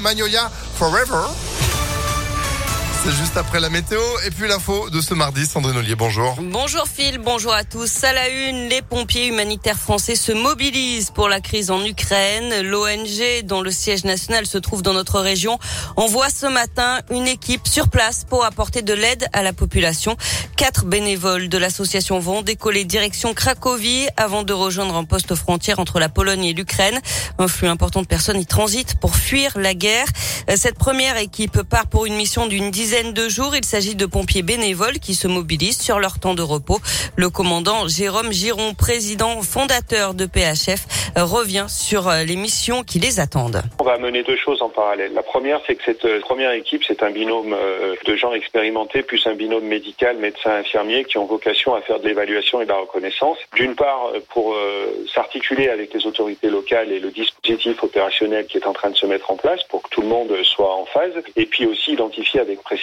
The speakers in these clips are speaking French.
Magnolia Forever. C'est juste après la météo et puis l'info de ce mardi. Sandrine Ollier, bonjour. Bonjour Phil, bonjour à tous. À la une, les pompiers humanitaires français se mobilisent pour la crise en Ukraine. L'ONG, dont le siège national se trouve dans notre région, envoie ce matin une équipe sur place pour apporter de l'aide à la population. Quatre bénévoles de l'association vont décoller direction Cracovie avant de rejoindre un poste frontière entre la Pologne et l'Ukraine. Un flux important de personnes y transitent pour fuir la guerre. Cette première équipe part pour une mission d'une dizaine de jours. Il s'agit de pompiers bénévoles qui se mobilisent sur leur temps de repos. Le commandant Jérôme Giron, président fondateur de PHF, revient sur euh, les missions qui les attendent. On va mener deux choses en parallèle. La première, c'est que cette euh, première équipe, c'est un binôme euh, de gens expérimentés plus un binôme médical, médecin, infirmier, qui ont vocation à faire de l'évaluation et de la reconnaissance. D'une part, pour s'articuler avec les autorités locales et le dispositif opérationnel qui est en train de se mettre en place pour que tout le monde soit en phase, et puis aussi identifier avec précision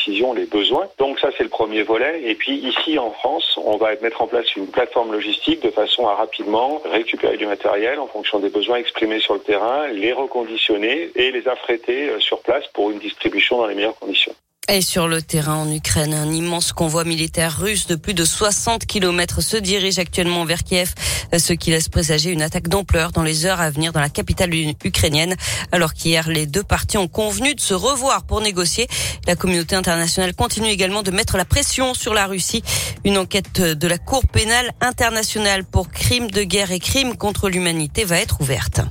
Donc ça, c'est le premier volet. Et puis ici, en France, on va mettre en place une plateforme logistique de façon à rapidement récupérer du matériel en fonction des besoins exprimés sur le terrain, les reconditionner et les affréter euh, sur place pour une distribution dans les meilleures conditions. Et sur le terrain en Ukraine, un immense convoi militaire russe de plus de 60 kilomètres se dirige actuellement vers Kiev, ce qui laisse présager une attaque d'ampleur dans les heures à venir dans la capitale ukrainienne. Alors qu'hier, les deux parties ont convenu de se revoir pour négocier. La communauté internationale continue également de mettre la pression sur la Russie. Une enquête de la Cour pénale internationale pour crimes de guerre et crimes contre l'humanité va être ouverte.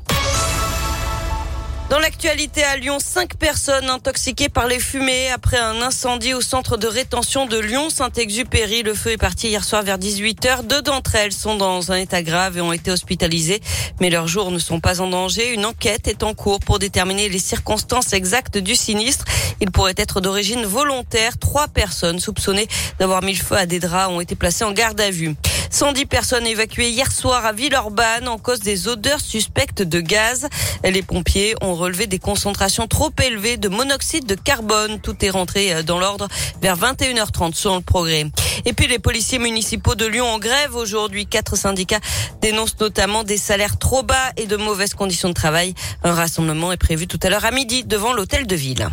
Dans l'actualité à Lyon, cinq personnes intoxiquées par les fumées après un incendie au centre de rétention de Lyon-Saint-Exupéry. Le feu est parti hier soir vers 18h. Deux d'entre elles sont dans un état grave et ont été hospitalisées, mais leurs jours ne sont pas en danger. Une enquête est en cours pour déterminer les circonstances exactes du sinistre. Il pourrait être d'origine volontaire. Trois personnes soupçonnées d'avoir mis le feu à des draps ont été placées en garde à vue. 110 personnes évacuées hier soir à Villeurbanne en cause des odeurs suspectes de gaz. Les pompiers ont relevé des concentrations trop élevées de monoxyde de carbone. Tout est rentré euh, dans l'ordre vers 21h30 selon le progrès. Et puis les policiers municipaux de Lyon en grève aujourd'hui. Quatre syndicats dénoncent notamment des salaires trop bas et de mauvaises conditions de travail. Un rassemblement est prévu tout à l'heure à midi devant l'hôtel de ville.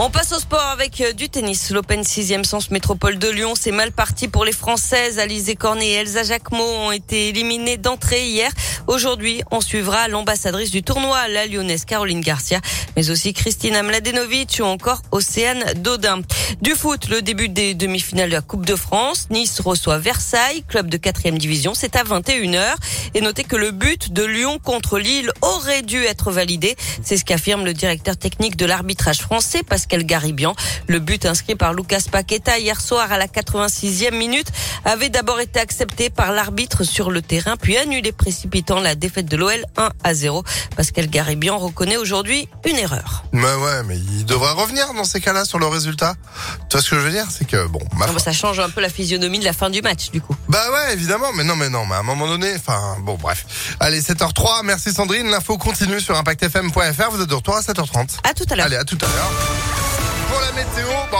On passe au sport avec euh, du tennis. L'Open 6e sens métropole de Lyon, c'est mal parti pour les Françaises. Alizé Cornet et Elsa Jacquemot ont été éliminées d'entrée hier. Aujourd'hui, on suivra l'ambassadrice du tournoi, la lyonnaise Caroline Garcia, mais aussi Christina Mladenovic ou encore Océane Dodin. Du foot, le début des demi-finales de la Coupe de France. Nice reçoit Versailles, club de 4 division. C'est à 21h. Et notez que le but de Lyon contre Lille aurait dû être validé. C'est ce qu'affirme le directeur technique de l'arbitrage français, Pascal Garibian. Le but inscrit par Lucas Paqueta hier soir à la 86e minute avait d'abord été accepté par l'arbitre sur le terrain, puis annulé précipitant la défaite de l'OL 1 à 0. Pascal Garibian reconnaît aujourd'hui une erreur. Mais ouais, mais il devrait revenir dans ces cas-là sur le résultat. Tu vois ce que je veux dire? C'est que bon, ma ça change un peu la physionomie de la fin du match du coup. Bah ouais, évidemment, mais non, mais non, mais à un moment donné, enfin bon, bref. Allez, 7h03, merci Sandrine. L'info continue sur impactfm.fr. Vous êtes de retour à 7h30. À tout à l'heure. Allez, à tout à l'heure. Pour la météo.